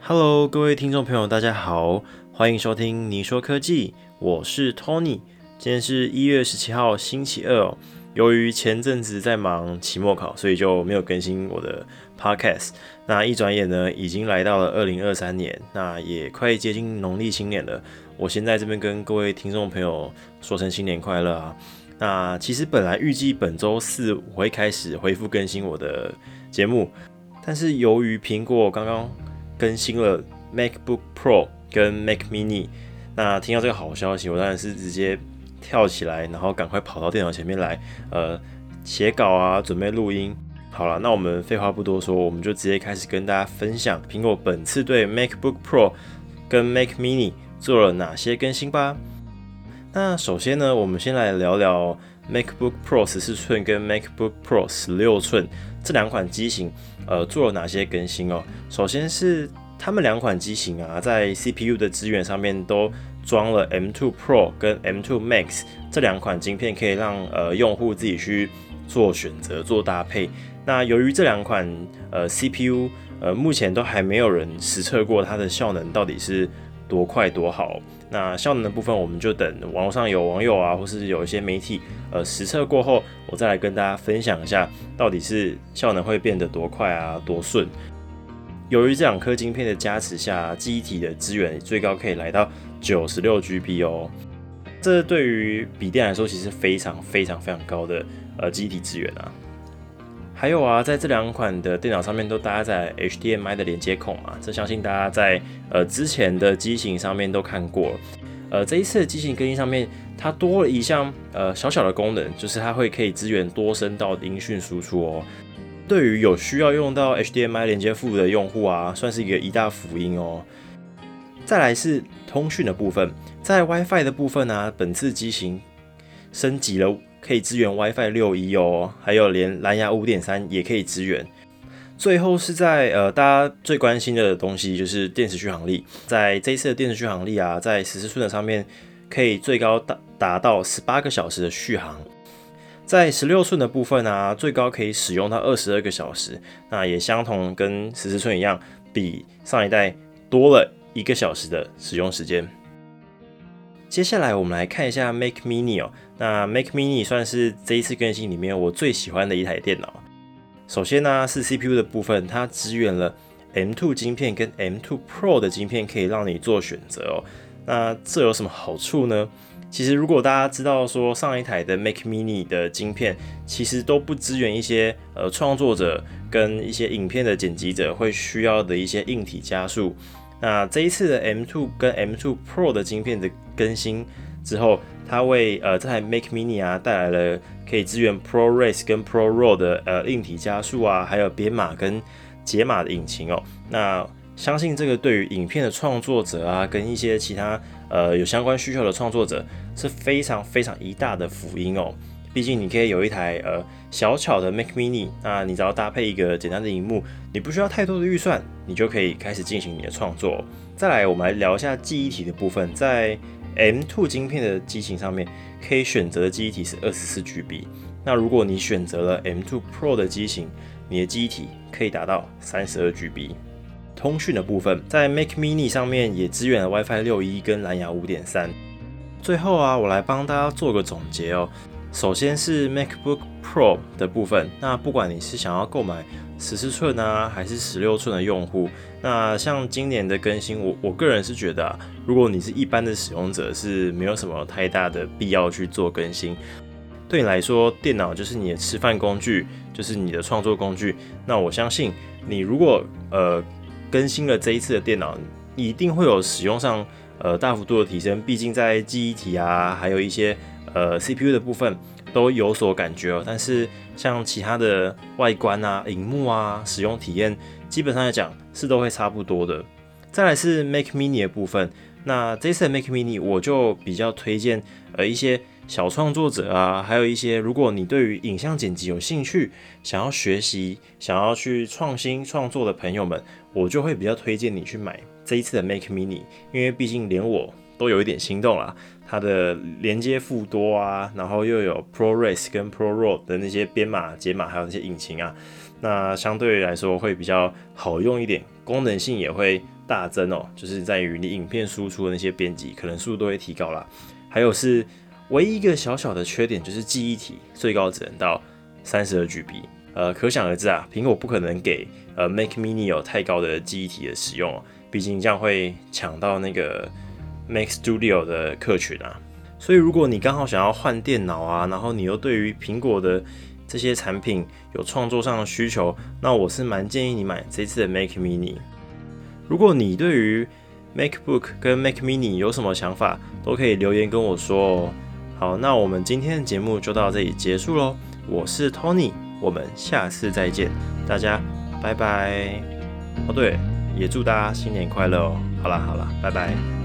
Hello，各位听众朋友，大家好，欢迎收听你说科技，我是 Tony。今天是一月十七号，星期二哦。由于前阵子在忙期末考，所以就没有更新我的 Podcast。那一转眼呢，已经来到了二零二三年，那也快接近农历新年了。我先在这边跟各位听众朋友说声新年快乐啊！那其实本来预计本周四我会开始恢复更新我的节目，但是由于苹果刚刚更新了 MacBook Pro 跟 Mac Mini，那听到这个好消息，我当然是直接跳起来，然后赶快跑到电脑前面来，呃，写稿啊，准备录音。好了，那我们废话不多说，我们就直接开始跟大家分享苹果本次对 MacBook Pro 跟 Mac Mini 做了哪些更新吧。那首先呢，我们先来聊聊 MacBook Pro 十四寸跟 MacBook Pro 十六寸这两款机型，呃，做了哪些更新哦？首先是他们两款机型啊，在 CPU 的资源上面都装了 M2 Pro 跟 M2 Max 这两款晶片，可以让呃用户自己去做选择、做搭配。那由于这两款呃 CPU 呃目前都还没有人实测过它的效能到底是多快多好。那效能的部分，我们就等网络上有网友啊，或是有一些媒体，呃，实测过后，我再来跟大家分享一下，到底是效能会变得多快啊，多顺。由于这两颗晶片的加持下，记忆体的资源最高可以来到九十六 GB 哦，这对于笔电来说，其实非常非常非常高的呃记忆体资源啊。还有啊，在这两款的电脑上面都搭载 HDMI 的连接孔啊，这相信大家在呃之前的机型上面都看过。呃，这一次的机型更新上面，它多了一项呃小小的功能，就是它会可以支援多声道音讯输出哦。对于有需要用到 HDMI 连接副的用户啊，算是一个一大福音哦。再来是通讯的部分，在 WiFi 的部分呢，本次机型升级了。可以支援 WiFi 六一哦，还有连蓝牙五点三也可以支援。最后是在呃大家最关心的东西，就是电池续航力。在这一次的电池续航力啊，在十四寸的上面可以最高达达到十八个小时的续航，在十六寸的部分啊，最高可以使用到二十二个小时。那也相同跟十四寸一样，比上一代多了一个小时的使用时间。接下来我们来看一下 Mac Mini 哦。那 Mac Mini 算是这一次更新里面我最喜欢的一台电脑。首先呢是 CPU 的部分，它支援了 M2 晶片跟 M2 Pro 的晶片，可以让你做选择哦。那这有什么好处呢？其实如果大家知道说上一台的 Mac Mini 的晶片其实都不支援一些呃创作者跟一些影片的剪辑者会需要的一些硬体加速，那这一次的 M2 跟 M2 Pro 的晶片的更新之后，它为呃这台 Mac Mini 啊带来了可以支援 ProRes 跟 ProRAW 的呃硬体加速啊，还有编码跟解码的引擎哦。那相信这个对于影片的创作者啊，跟一些其他呃有相关需求的创作者是非常非常一大的福音哦。毕竟你可以有一台呃小巧的 Mac Mini，那你只要搭配一个简单的荧幕，你不需要太多的预算，你就可以开始进行你的创作。再来，我们来聊一下记忆体的部分，在 M2 晶片的机型上面，可以选择的记忆体是二十四 GB。那如果你选择了 M2 Pro 的机型，你的记忆体可以达到三十二 GB。通讯的部分，在 Mac Mini 上面也支援了 WiFi 六一跟蓝牙五点三。最后啊，我来帮大家做个总结哦。首先是 MacBook Pro 的部分，那不管你是想要购买十四寸啊，还是十六寸的用户，那像今年的更新，我我个人是觉得啊，如果你是一般的使用者，是没有什么太大的必要去做更新。对你来说，电脑就是你的吃饭工具，就是你的创作工具。那我相信你如果呃更新了这一次的电脑，一定会有使用上呃大幅度的提升。毕竟在记忆体啊，还有一些。呃，CPU 的部分都有所感觉哦，但是像其他的外观啊、荧幕啊、使用体验，基本上来讲是都会差不多的。再来是 Mac Mini 的部分，那这次的 Mac Mini 我就比较推荐呃一些小创作者啊，还有一些如果你对于影像剪辑有兴趣，想要学习、想要去创新创作的朋友们，我就会比较推荐你去买这一次的 Make Mini，因为毕竟连我都有一点心动了。它的连接副多啊，然后又有 ProRes 跟 ProRAW 的那些编码、解码，还有那些引擎啊，那相对来说会比较好用一点，功能性也会大增哦，就是在于你影片输出的那些编辑可能速度会提高啦。还有是唯一一个小小的缺点就是记忆体最高只能到三十二 GB，呃，可想而知啊，苹果不可能给呃 Mac Mini 有太高的记忆体的使用哦，毕竟这样会抢到那个 Mac Studio 的客群啊。所以如果你刚好想要换电脑啊，然后你又对于苹果的这些产品有创作上的需求，那我是蛮建议你买这次的 Mac Mini。如果你对于 MacBook 跟 Mac Mini 有什么想法，都可以留言跟我说哦。好，那我们今天的节目就到这里结束喽。我是 Tony，我们下次再见，大家拜拜。哦对，也祝大家新年快乐哦。好啦好啦，拜拜。